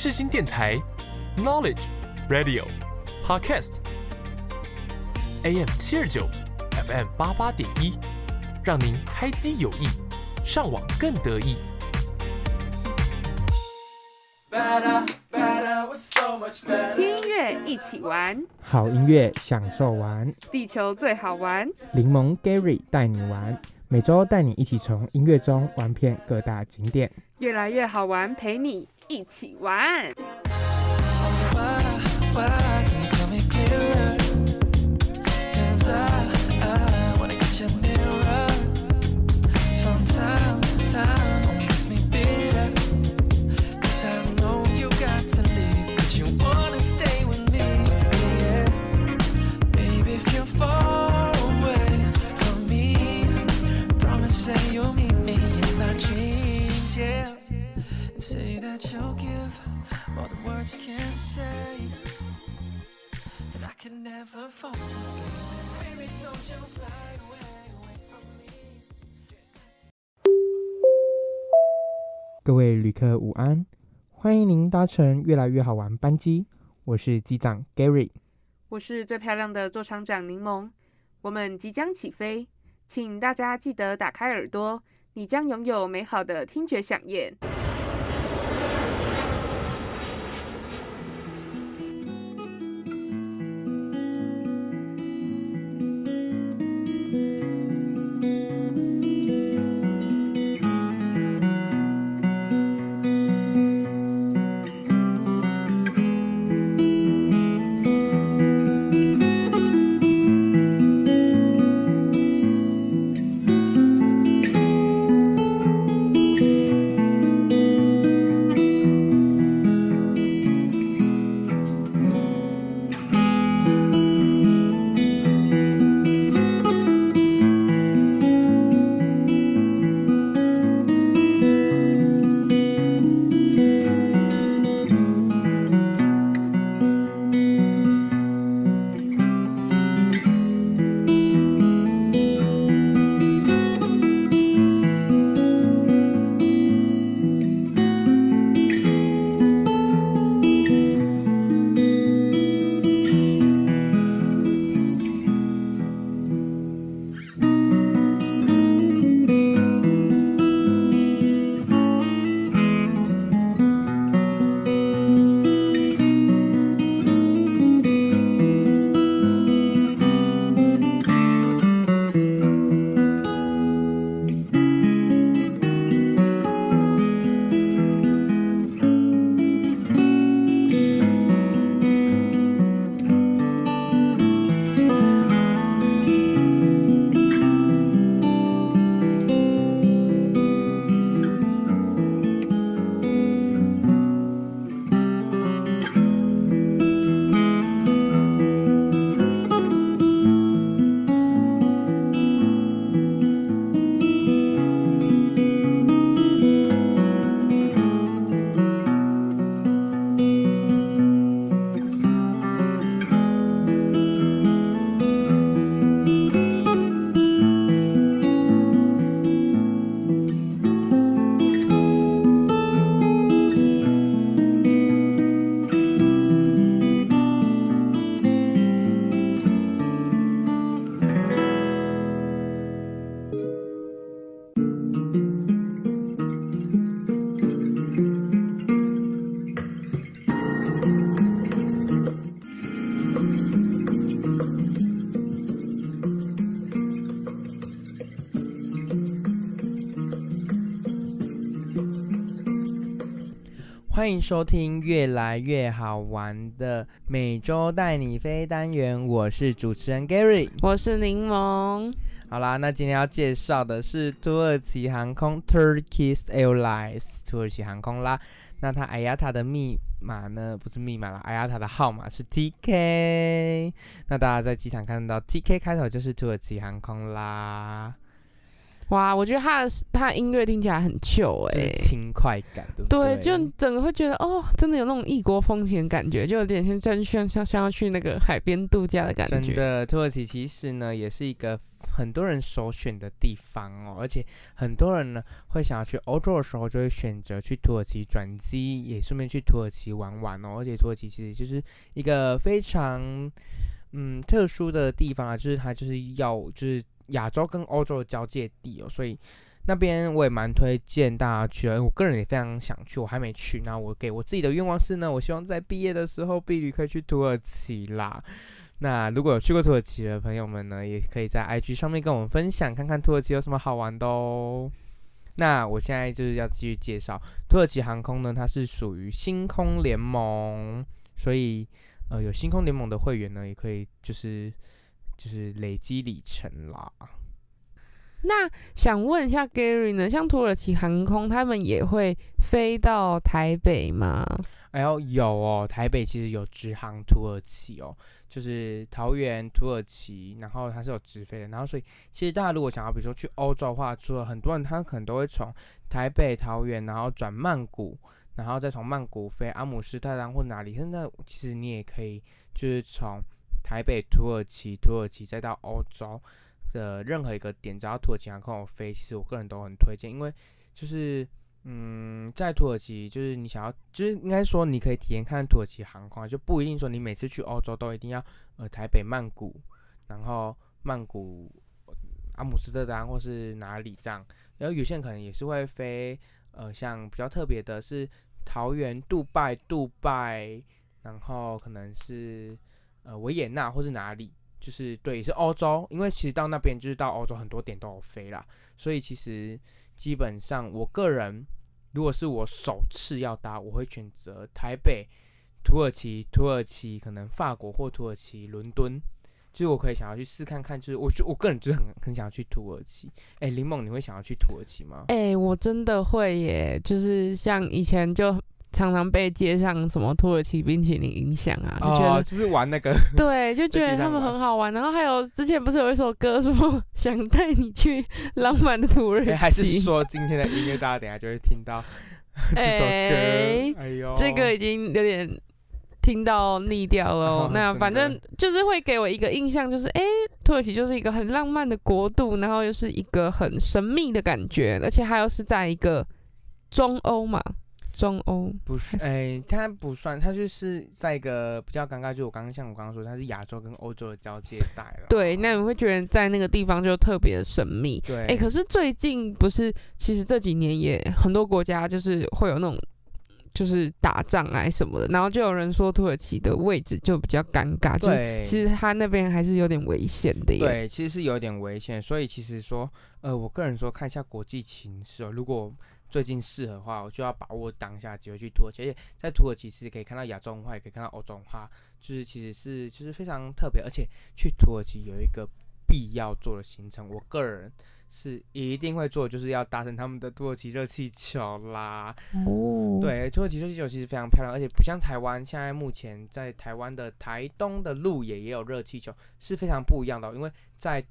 世新电台，Knowledge Radio Podcast AM 七二九，FM 八八点一，让您开机有益，上网更得意。听音乐一起玩，好音乐享受玩，地球最好玩。柠檬 Gary 带你玩，每周带你一起从音乐中玩遍各大景点，越来越好玩，陪你一起玩。Why, why Yeah. And say that you'll give more than words can say. That I can never falter. Baby, don't you fly away, away from me. 各位旅客午安，欢迎您搭乘越来越好玩班机，我是机长 Gary。我是最漂亮的座舱长柠檬，我们即将起飞，请大家记得打开耳朵，你将拥有美好的听觉飨宴。欢迎收听越来越好玩的每周带你飞单元，我是主持人 Gary。我是柠檬，好啦，那今天要介绍的是土耳其航空 Turkish Airlines 土耳其航空啦。那它 IATA 的密码呢，不是密码啦，IATA 的号码是 TK。那大家在机场看到 TK 开头就是土耳其航空啦。哇，我觉得他的他的音乐听起来很就哎、是轻快感，对不对，对？就整个会觉得哦，真的有那种异国风情的感觉，就有点像真像像像要去那个海边度假的感觉。真的，土耳其其实呢也是一个很多人首选的地方哦，而且很多人呢会想要去欧洲的时候，就会选择去土耳其转机，也顺便去土耳其玩玩哦。而且土耳其其实就是一个非常嗯特殊的地方啊，就是它就是要就是亚洲跟欧洲的交界地哦，所以。那边我也蛮推荐大家去的，我个人也非常想去，我还没去。那我给我自己的愿望是呢，我希望在毕业的时候，毕旅可以去土耳其啦。那如果有去过土耳其的朋友们呢，也可以在 IG 上面跟我们分享，看看土耳其有什么好玩的哦。那我现在就是要继续介绍土耳其航空呢，它是属于星空联盟，所以呃有星空联盟的会员呢，也可以就是就是累积里程啦。那想问一下 Gary 呢，像土耳其航空，他们也会飞到台北吗？哎呦，有哦，台北其实有直航土耳其哦，就是桃园、土耳其，然后它是有直飞的。然后所以其实大家如果想要，比如说去欧洲的话，除了很多人他可能都会从台北、桃园，然后转曼谷，然后再从曼谷飞阿姆斯特丹或哪里。现在其实你也可以就是从台北、土耳其、土耳其再到欧洲的任何一个点，只要土耳其航空有飞，其实我个人都很推荐，因为就是。嗯，在土耳其就是你想要，就是应该说你可以体验看土耳其航空，就不一定说你每次去欧洲都一定要呃台北曼谷，然后曼谷阿姆斯特丹或是哪里这样，然后有些人可能也是会飞呃像比较特别的是桃园、杜拜、杜拜，然后可能是呃维也纳或是哪里，就是对，是欧洲，因为其实到那边就是到欧洲很多点都有飞啦，所以其实基本上我个人。如果是我首次要搭，我会选择台北、土耳其、土耳其，可能法国或土耳其、伦敦，就是我可以想要去试看看。就是我觉我个人就是很很想要去土耳其。哎、林梦，你会想要去土耳其吗？哎、我真的会耶，就是像以前就常常被街上什么土耳其冰淇淋影响啊，就觉得、哦，就是玩那个，对，就觉得他们很好玩。然后还有之前不是有一首歌说想带你去浪漫的土耳其，哎还是说今天的音乐大家等下就会听到 这首哎歌？哎呦，这个已经有点听到腻掉了哦、哦那反正就是会给我一个印象，就是哎、土耳其就是一个很浪漫的国度，然后又是一个很神秘的感觉，而且还有是在一个中欧嘛，中欧。不是，哎、它不算，它就是在一个比较尴尬，就我刚刚像我刚刚说，它是亚洲跟欧洲的交界带了。对，那你会觉得在那个地方就特别的神秘。对，哎、可是最近不是，其实这几年也很多国家就是会有那种。就是打仗啊什么的，然后就有人说土耳其的位置就比较尴尬，就是，其实它那边还是有点危险的耶。对，其实是有点危险，所以其实说，呃，我个人说看一下国际情势哦。如果最近适合的话，我就要把握当下机会去土耳其。而且在土耳其其实可以看到亚洲文化，也可以看到欧洲文化，就是其实是就是非常特别。而且去土耳其有一个必要做的行程，我个人是一定会做，就是要搭乘他们的土耳其热气球啦。哦，对，土耳其热气球其实非常漂亮，而且不像台湾，现在目前在台湾的台东的路也也有热气球，是非常不一样的哦、因为在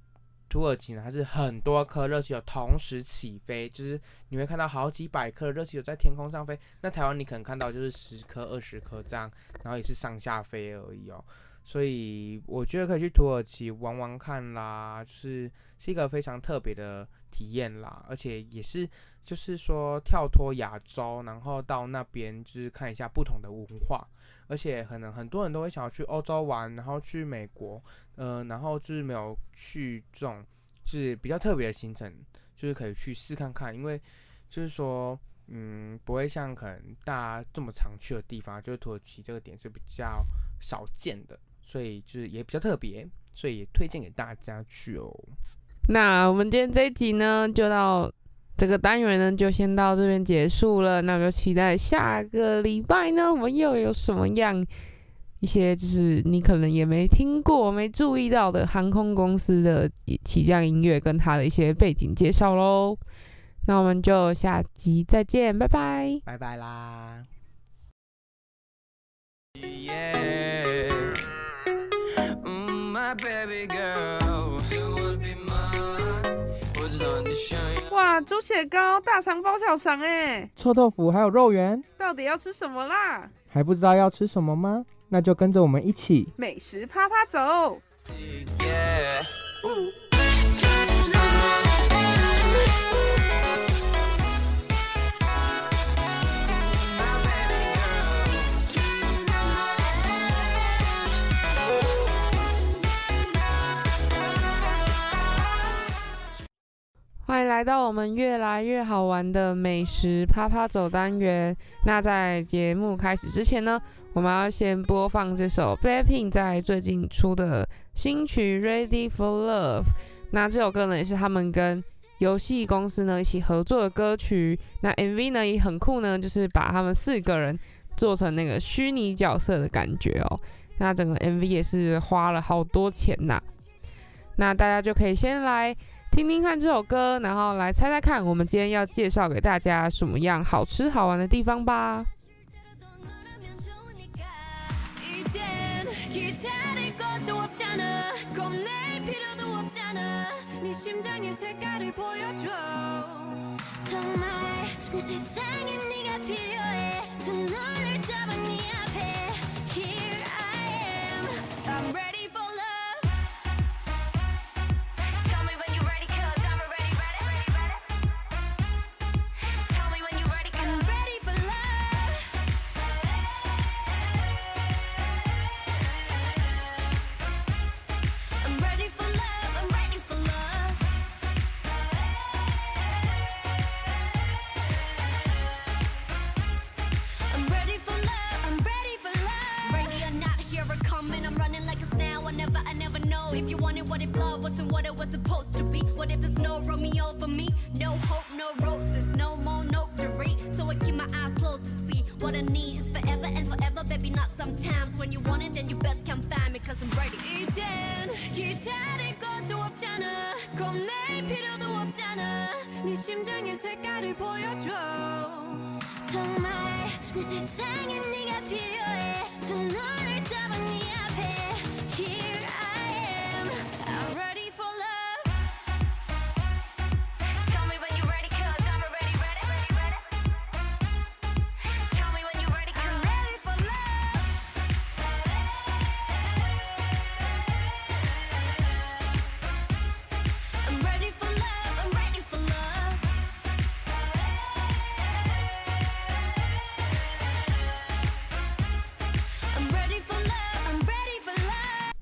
土耳其呢，它是很多颗热气球同时起飞，就是你会看到好几百颗热气球在天空上飞。那台湾你可能看到就是十颗、二十颗这样，然后也是上下飞而已哦。所以我觉得可以去土耳其玩玩看啦，就是是一个非常特别的体验啦，而且也是就是说跳脱亚洲，然后到那边就是看一下不同的文化，而且可能很多人都会想要去欧洲玩，然后去美国，呃，然后就是没有去这种就是比较特别的行程，就是可以去试看看，因为就是说。嗯，不会像可能大家这么常去的地方，就是土耳其这个点是比较少见的，所以就是也比较特别，所以也推荐给大家去哦。那我们今天这一集呢，就到这个单元呢，就先到这边结束了。那我就期待下个礼拜呢，我们又有什么样一些就是你可能也没听过、没注意到的航空公司的起降音乐跟它的一些背景介绍喽。那我们就下集再见，拜拜。拜拜啦。Yeah. Mm, my baby girl, 猪血糕、大肠包小肠哎，臭豆腐还有肉圆，到底要吃什么啦？还不知道要吃什么吗？那就跟着我们一起美食啪啪走。Yeah. 欢迎来到我们越来越好玩的美食啪啪走单元。那在节目开始之前呢，我们要先播放这首 Blackpink 在最近出的新曲《Ready for Love》。那这首歌呢，也是他们跟游戏公司呢一起合作的歌曲。那 MV 呢也很酷呢，就是把他们四个人做成那个虚拟角色的感觉哦。那整个 MV 也是花了好多钱呐、那大家就可以先来听听看这首歌，然后来猜猜看，我们今天要介绍给大家什么样好吃好玩的地方吧。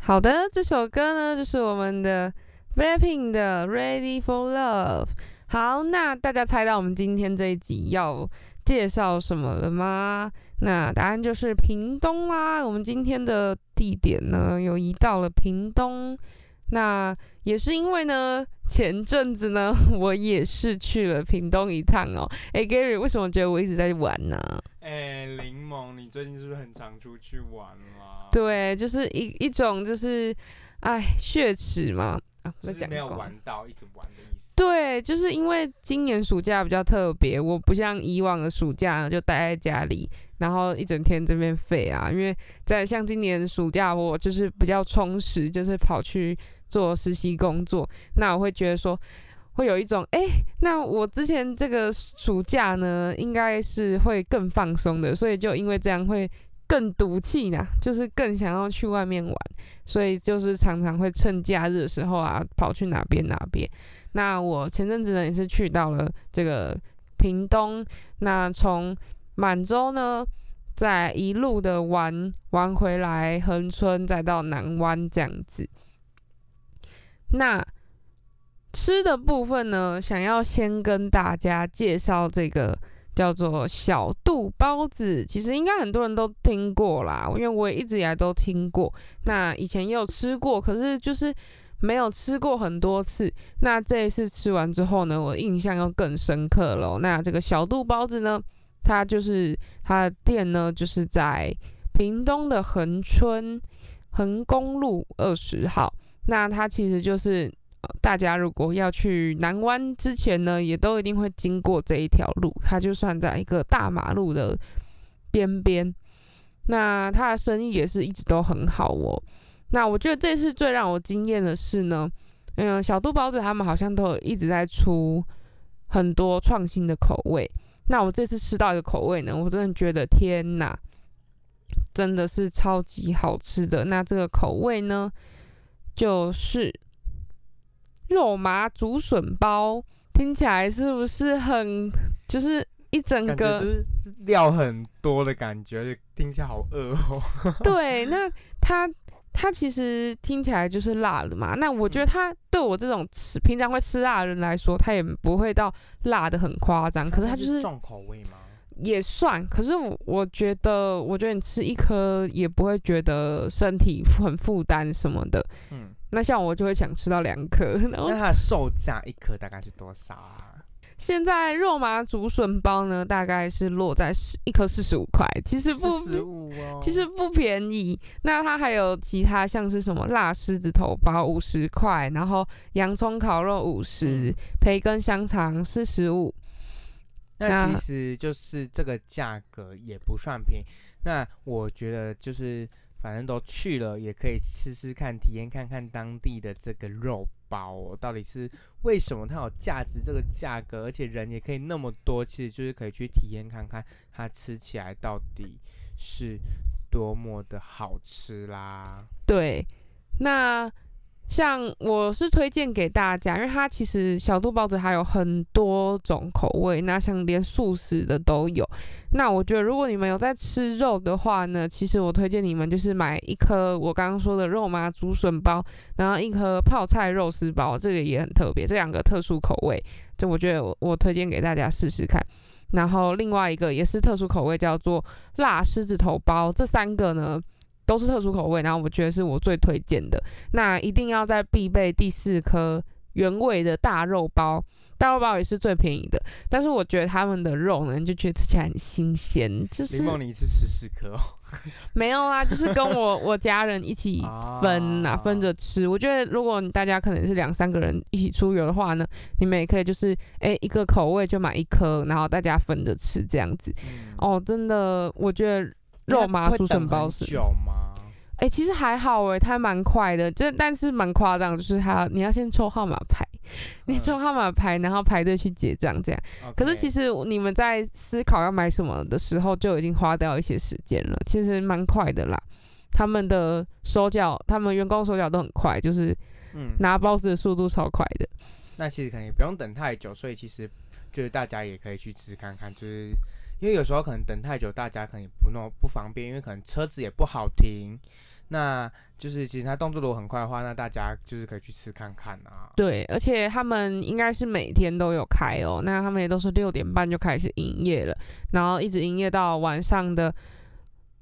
好的，这首歌呢就是我们的 Blackpink 的《Ready for Love》。好，那大家猜到我们今天这一集要介绍什么了吗？那答案就是屏东啦。我们今天的地点呢，又移到了屏东。那也是因为呢，前阵子呢，我也是去了屏东一趟哦。哎 g a r y 为什么觉得我一直在玩呢？哎，柠檬，你最近是不是很常出去玩啦？，对，就是一一种就是，哎，血池嘛。啊，我在就是没有玩到，一直玩的意思。对，就是因为今年暑假比较特别，我不像以往的暑假就待在家里，然后一整天这边废啊。因为在像今年暑假，我就是比较充实，就是跑去做实习工作，那我会觉得说。会有一种哎、那我之前这个暑假呢，应该是会更放松的，所以就因为这样会更赌气呢，就是更想要去外面玩，所以就是常常会趁假日的时候啊，跑去哪边哪边。那我前阵子呢也是去到了这个屏东，那从满洲呢，再一路的玩玩回来恒春，再到南湾这样子。那吃的部分呢，想要先跟大家介绍这个叫做小肚包子，其实应该很多人都听过啦，因为我也一直以来都听过。那以前也有吃过，可是就是没有吃过很多次。那这一次吃完之后呢，我印象又更深刻了。那这个小肚包子呢，它就是它的店呢，就是在屏东的恒春横公路二十号。那它其实就是呃，大家如果要去南湾之前呢，也都一定会经过这一条路，它就算在一个大马路的边边。那它的生意也是一直都很好哦。那我觉得这次最让我惊艳的是呢，嗯，小肚包子他们好像都一直在出很多创新的口味。那我这次吃到一个口味呢，我真的觉得天哪，真的是超级好吃的。那这个口味呢，就是肉麻竹笋包，听起来是不是很就是一整个就是是料很多的感觉，听起来好饿哦。对，那它它其实听起来就是辣的嘛。那我觉得它对我这种吃平常会吃辣的人来说，它也不会到辣的很夸张。可是它就是重口味吗？也算，可是我我觉得，我觉得你吃一颗也不会觉得身体很负担什么的。嗯，那像我就会想吃到两颗，那它的售价一颗大概是多少啊？现在肉麻竹笋包呢，大概是落在十一颗四十五块，其实不十五哦，其实不便宜。那它还有其他像是什么辣狮子头包五十块，然后洋葱烤肉五十、嗯培根香肠四十五。那那其实就是这个价格也不算便宜。那我觉得就是反正都去了，也可以试试看，体验看看当地的这个肉包、哦、到底是为什么它有价值这个价格，而且人也可以那么多，其实就是可以去体验看看它吃起来到底是多么的好吃啦。对，那像我是推荐给大家，因为它其实小肚包子还有很多种口味，那像连素食的都有。那我觉得如果你们有在吃肉的话呢，其实我推荐你们就是买一颗我刚刚说的肉麻竹笋包，然后一颗泡菜肉丝包，这个也很特别，这两个特殊口味，这我觉得我推荐给大家试试看。然后另外一个也是特殊口味，叫做辣狮子头包，这三个呢。都是特殊口味，然后我觉得是我最推荐的。那一定要在必备第四颗原味的大肉包，大肉包也是最便宜的。但是我觉得他们的肉呢，就觉得吃起来很新鲜，就是林梦，你一次吃四颗哦，没有啊，就是跟我 我家人一起分啊，啊分着吃。我觉得如果大家可能是两三个人一起出游的话呢，你们也可以就是哎一个口味就买一颗，然后大家分着吃这样子。嗯哦，真的，我觉得肉麻会竹笋包是久吗？哎、其实还好哎，它蛮快的，这但是蛮夸张，就是他你要先抽号码牌，你嗯抽号码牌，然后排队去结账这样。可是其实实你们在思考要买什么的时候，就已经花掉一些时间了，其实蛮快的啦。他们的手脚，他们员工手脚都很快，就是嗯，拿包子的速度超快的。那其实可能也不用等太久，所以其实就是大家也可以去吃看看，就是因为有时候可能等太久，大家可能也不那么不方便，因为可能车子也不好停。那就是其实他动作如果很快的话，那大家就是可以去吃看看啊。对，而且他们应该是每天都有开哦，那他们也都是六点半就开始营业了，然后一直营业到晚上的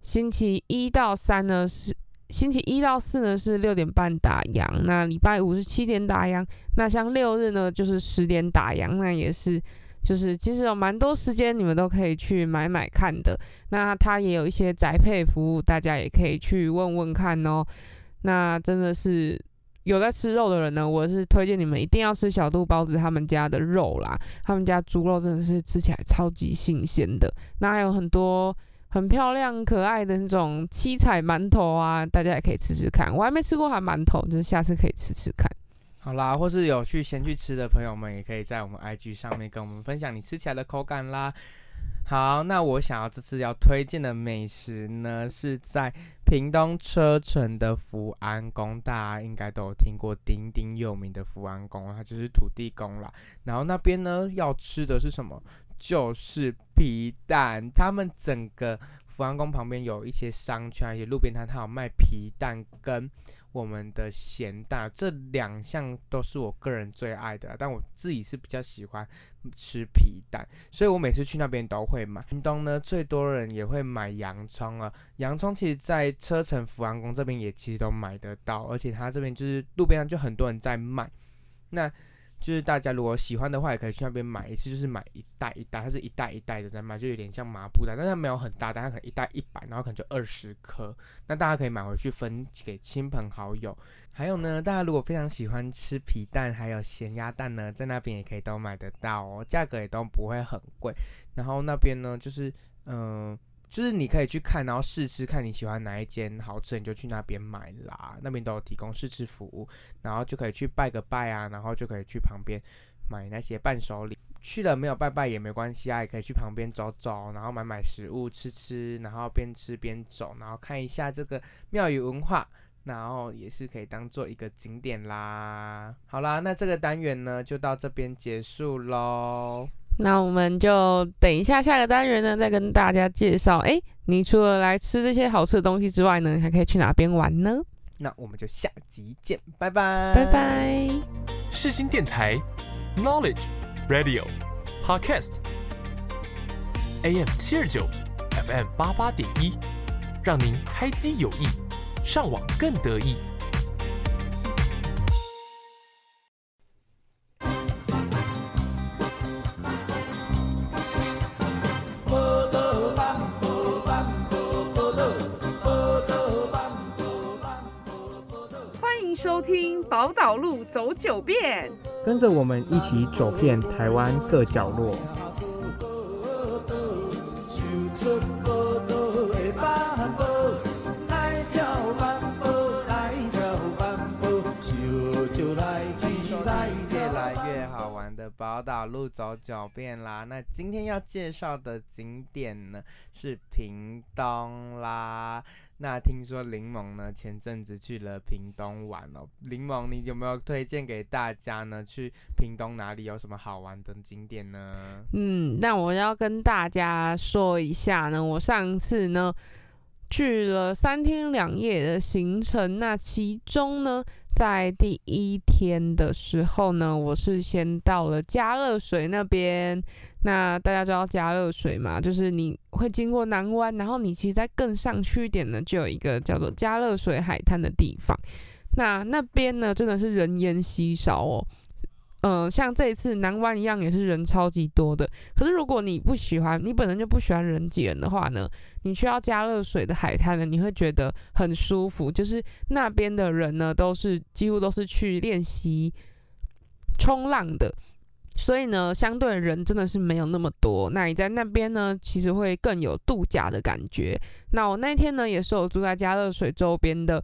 星期一到三呢是星期一到四呢是六点半打烊，那礼拜五是七点打烊，那像六日呢就是十点打烊，那也是就是其实有蛮多时间你们都可以去买买看的。那它也有一些宅配服务，大家也可以去问问看哦。那真的是有在吃肉的人呢，我是推荐你们一定要吃小肚包子他们家的肉啦，他们家猪肉真的是吃起来超级新鲜的。那还有很多很漂亮可爱的那种七彩馒头啊，大家也可以吃吃看。我还没吃过韩馒头，就是下次可以吃吃看。好啦，或是有去先去吃的朋友们，也可以在我们 IG 上面跟我们分享你吃起来的口感啦。好，那我想要这次要推荐的美食呢，是在屏东车城的福安宫，大家应该都有听过鼎鼎有名的福安宫，它就是土地公啦。然后那边呢，要吃的是什么？就是皮蛋。他们整个福安宫旁边有一些商圈，一些路边摊，它有卖皮蛋跟我们的咸蛋，这两项都是我个人最爱的，但我自己是比较喜欢吃皮蛋，所以我每次去那边都会买。屏东呢，最多人也会买洋葱啊，洋葱其实在车城福安宫这边也其实都买得到，而且它这边就是路边上就很多人在卖，那。就是大家如果喜欢的话，也可以去那边买一次，就是买一袋一袋，它是一袋一袋的在卖，就有点像麻布袋，但它没有很大袋，它可能一袋一百，然后可能就二十颗，那大家可以买回去分给亲朋好友。还有呢，大家如果非常喜欢吃皮蛋还有咸鸭蛋呢，在那边也可以都买得到哦，价格也都不会很贵。然后那边呢，就是嗯。就是你可以去看，然后试吃，看你喜欢哪一间好吃，你就去那边买啦。那边都有提供试吃服务，然后就可以去拜个拜啊，然后就可以去旁边买那些伴手礼。去了没有拜拜也没关系啊，也可以去旁边走走，然后买买食物吃吃，然后边吃边走，然后看一下这个庙宇文化。然后也是可以当做一个景点啦。好啦，那这个单元呢就到这边结束喽。那我们就等一下下个单元呢，再跟大家介绍。哎，你除了来吃这些好吃的东西之外呢，还可以去哪边玩呢？那我们就下集见，拜拜，拜拜。世新电台 Knowledge Radio Podcast AM 七二九 FM 八八点一，让您开机有益，上网更得意。收听宝岛路走九遍。跟着我们一起走遍台湾各角落。越跳来越好玩的宝岛路走九遍啦。那今天要介绍的景点呢是屏东啦。那听说柠檬呢前阵子去了屏东玩哦，柠檬你有没有推荐给大家呢？去屏东哪里有什么好玩的景点呢？嗯，那我要跟大家说一下呢，我上次呢去了三天两夜的行程，那其中呢，在第一天的时候呢，我是先到了嘉乐水那边。那大家知道加热水嘛？就是你会经过南湾，然后你其实再更上去一点呢，就有一个叫做加热水海滩的地方。那那边呢，真的是人烟稀少哦。嗯、像这一次南湾一样，也是人超级多的。可是如果你不喜欢，你本身就不喜欢人挤人的话呢，你去到加热水的海滩呢，你会觉得很舒服。就是那边的人呢，都是几乎都是去练习冲浪的，所以呢，相对人真的是没有那么多。那你在那边呢，其实会更有度假的感觉。那我那天呢，也是有住在加热水周边的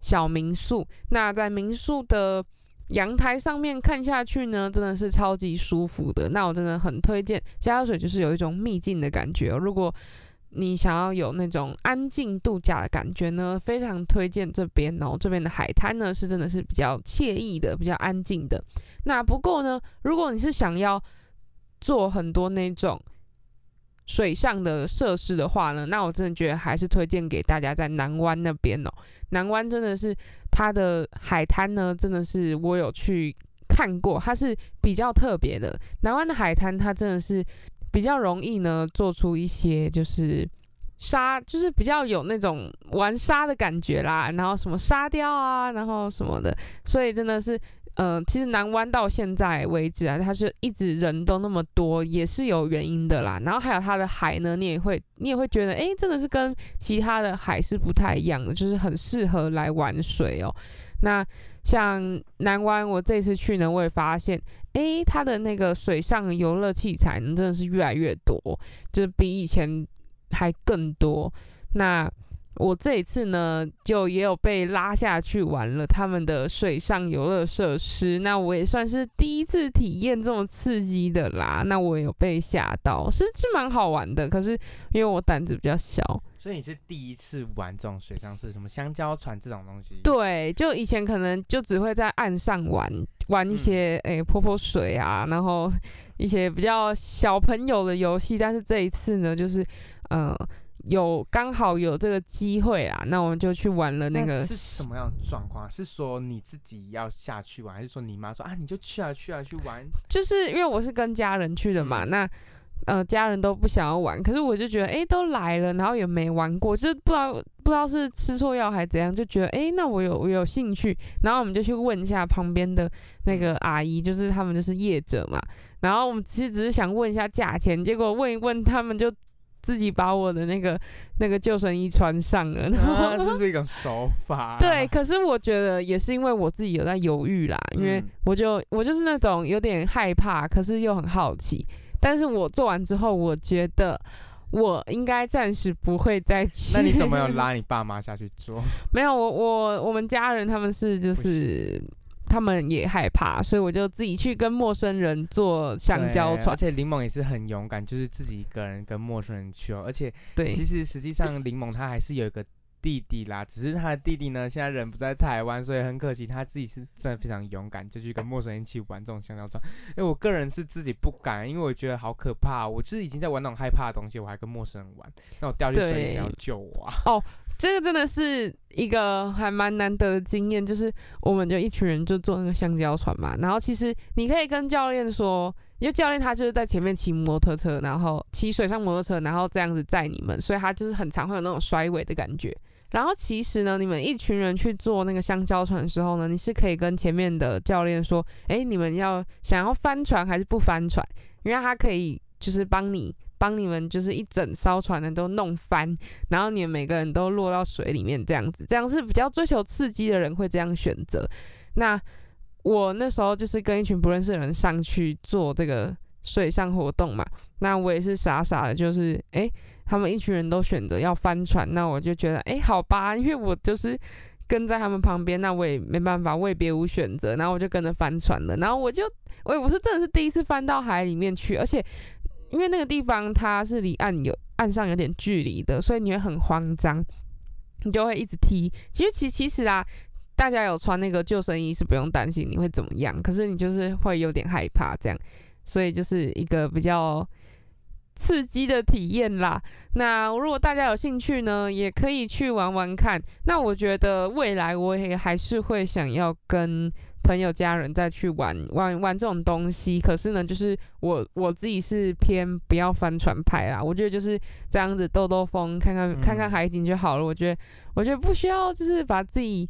小民宿。那在民宿的阳台上面看下去呢，真的是超级舒服的。那我真的很推荐加热水，就是有一种秘境的感觉、如果你想要有那种安静度假的感觉呢，非常推荐这边哦。这边的海滩呢，是真的是比较惬意的，比较安静的。那不过呢，如果你是想要做很多那种水上的设施的话呢，那我真的觉得还是推荐给大家在南湾那边哦。南湾真的是它的海滩呢，真的是我有去看过，它是比较特别的。南湾的海滩它真的是比较容易呢做出一些就是沙，就是比较有那种玩沙的感觉啦，然后什么沙雕啊，然后什么的，所以真的是。呃，其实南湾到现在为止啊，它是一直人都那么多，也是有原因的啦。然后还有它的海呢，你也会你也会觉得，诶，真的是跟其他的海是不太一样的，就是很适合来玩水哦。那像南湾，我这次去呢，我也发现，诶，它的那个水上游乐器材呢，真的是越来越多，就是比以前还更多。那我这一次呢，就也有被拉下去玩了他们的水上游乐设施，那我也算是第一次体验这么刺激的啦。那我有被吓到，是是蛮好玩的，可是因为我胆子比较小，所以你是第一次玩这种水上是什么香蕉船这种东西？对，就以前可能就只会在岸上玩玩一些诶、泼泼水啊，然后一些比较小朋友的游戏，但是这一次呢，就是呃。有刚好有这个机会啦，那我们就去玩了那个是什么样的状况？是说你自己要下去玩，还是说你妈说啊你就去啊去啊去玩？就是因为我是跟家人去的嘛，那呃家人都不想要玩，可是我就觉得诶都来了，然后也没玩过，就是不知道不知道是吃错药还是怎样，就觉得诶那我有我有兴趣，然后我们就去问一下旁边的那个阿姨，就是他们就是业者嘛，然后我们其实只是想问一下价钱，结果问一问他们就。自己把我的那个那个救生衣穿上了，然后啊，这 是不是一种手法？对，，可是我觉得也是因为我自己有在犹豫啦，因为嗯我就我就是那种有点害怕，可是又很好奇。但是我做完之后，我觉得我应该暂时不会再去。那你怎么有拉你爸妈下去做？没有，我我我们家人他们是就是他们也害怕，所以我就自己去跟陌生人坐香蕉船而。且柠檬也是很勇敢，就是自己一个人跟陌生人去哦。而且对，其实实际上柠檬他还是有一个弟弟啦，只是他的弟弟呢现在人不在台湾，所以很可惜他自己是真的非常勇敢，就去跟陌生人一起玩这种香蕉船。因为我个人是自己不敢，因为我觉得好可怕，我就是已经在玩那种害怕的东西，我还跟陌生人玩，那我掉进水里对谁要救我啊？这个真的是一个还蛮难得的经验，就是我们就一群人就坐那个香蕉船嘛，然后其实你可以跟教练说，因为教练他就是在前面骑摩托车，然后骑水上摩托车，然后这样子载你们，所以他就是很常会有那种甩尾的感觉。然后其实呢，你们一群人去坐那个香蕉船的时候呢，你是可以跟前面的教练说，哎，你们要想要翻船还是不翻船？因为他可以就是帮你帮你们就是一整艘船的都弄翻，然后你们每个人都落到水里面这样子，这样是比较追求刺激的人会这样选择。那我那时候就是跟一群不认识的人上去做这个水上活动嘛，那我也是傻傻的，就是诶，他们一群人都选择要翻船，那我就觉得诶，好吧，因为我就是。跟在他们旁边，那我也没办法，我也别无选择，然后我就跟着翻船了。然后我就，我我是真的是第一次翻到海里面去，而且因为那个地方它是离岸有岸上有点距离的，所以你会很慌张，你就会一直踢。其实其其实啊，大家有穿那个救生衣是不用担心你会怎么样，可是你就是会有点害怕这样，所以就是一个比较刺激的体验啦。那如果大家有兴趣呢，也可以去玩玩看。那我觉得未来我也还是会想要跟朋友、家人再去玩玩玩这种东西。可是呢，就是我我自己是偏不要帆船派啦。我觉得就是这样子兜兜风，看看看看嗯海景就好了。我觉得我觉得不需要就是把自己。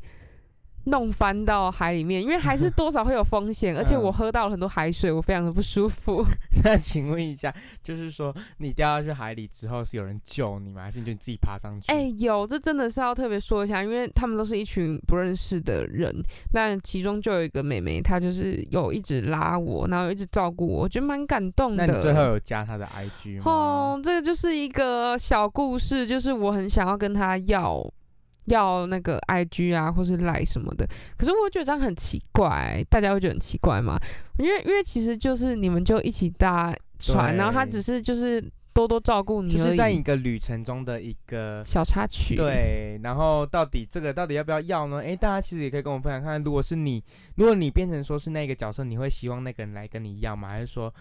弄翻到海里面，因为还是多少会有风险，而且我嗯喝到了很多海水，我非常的不舒服。那请问一下，就是说你掉下去海里之后，是有人救你吗？还是你就你自己爬上去？哎、有，这真的是要特别说一下，因为他们都是一群不认识的人，那其中就有一个妹妹，她就是有一直拉我，然后一直照顾我，我觉得蛮感动的。那你最后有加她的 IG 吗？哦，这个就是一个小故事，就是我很想要跟她要要那个 IG 啊，或是赖什么的，可是我觉得这样很奇怪，大家会觉得很奇怪吗？因为因为其实就是你们就一起搭船，然后他只是就是多多照顾你就是在一个旅程中的一个小插曲。对，然后到底这个到底要不要要呢？诶，大家其实也可以跟我分享看看，如果是你，如果你变成说是那个角色，你会希望那个人来跟你要吗？还是说，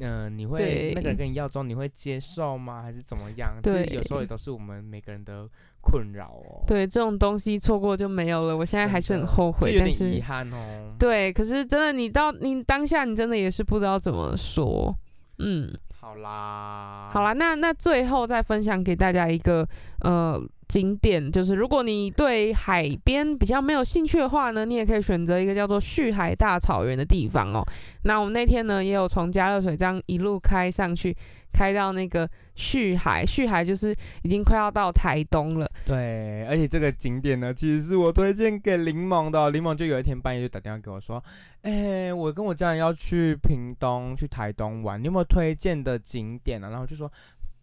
嗯、呃，你会那个人跟你要之后，你会接受吗？还是怎么样？其实对有时候也都是我们每个人的困扰哦。对，这种东西错过就没有了。我现在还是很后悔，有点遗是憾哦。对，可是真的，你到你当下，你真的也是不知道怎么说。嗯，好啦，好啦，那那最后再分享给大家一个呃景点，就是如果你对海边比较没有兴趣的话呢，你也可以选择一个叫做旭海大草原的地方哦。那我们那天呢，也有从加热水这样一路开上去，开到那个旭海，旭海就是已经快要到台东了。对，而且这个景点呢，其实是我推荐给林檬的哦。柠檬就有一天半夜就打电话给我说：“哎、我跟我家人要去屏东、去台东玩，你有没有推荐的景点啊？”然后就说：“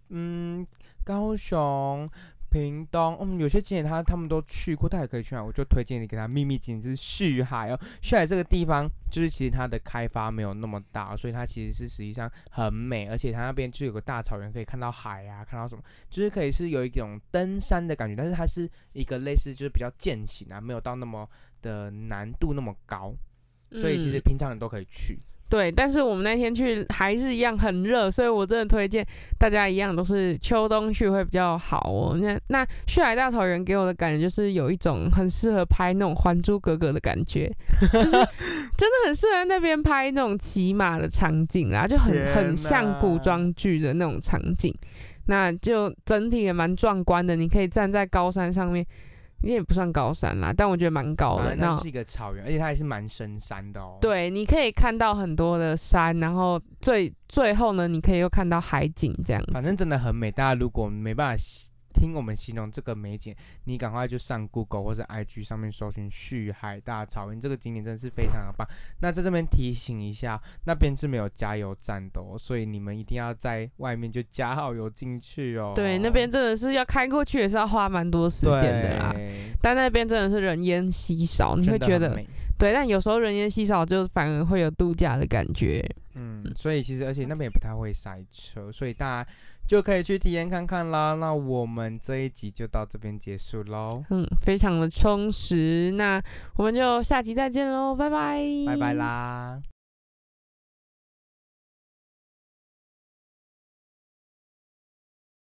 嗯，高雄、屏东，嗯，有些景点他他们都去过，他也可以去啊。”我就推荐你给他秘密景点，是旭海哦。旭海这个地方，就是其实它的开发没有那么大，所以它其实是实际上很美，而且它那边就有个大草原，可以看到海啊，看到什么。就是可以是有一种登山的感觉，但是它是一个类似就是比较践行啊，没有到那么的难度那么高，所以其实嗯平常人都可以去。对，但是我们那天去还是一样很热，所以我真的推荐大家一样都是秋冬去会比较好哦。那那旭海大草原给我的感觉就是有一种很适合拍那种《还珠格格》的感觉，就是 真的很适合那边拍那种骑马的场景啦，就很很像古装剧的那种场景。那就整体也蛮壮观的，你可以站在高山上面，也不算高山啦，但我觉得蛮高的。啊、那那是一个草原，而且它还是蛮深山的哦。，对，你可以看到很多的山，然后最最后呢，你可以又看到海景这样子。反正真的很美。大家如果没办法听我们形容这个美景，你赶快就上 Google 或者 IG 上面搜寻旭海大草原，这个景点真的是非常的棒。那在这边提醒一下，那边是没有加油站的哦，所以你们一定要在外面就加好油进去哦。对，那边真的是要开过去，也是要花蛮多时间的啦。但那边真的是人烟稀少，你会觉得对，但有时候人烟稀少，就反而会有度假的感觉。嗯，所以其实而且那边也不太会塞车，所以大家就可以去体验看看啦。那我们这一集就到这边结束喽，嗯，非常的充实。那我们就下集再见喽，拜拜，拜拜。啦。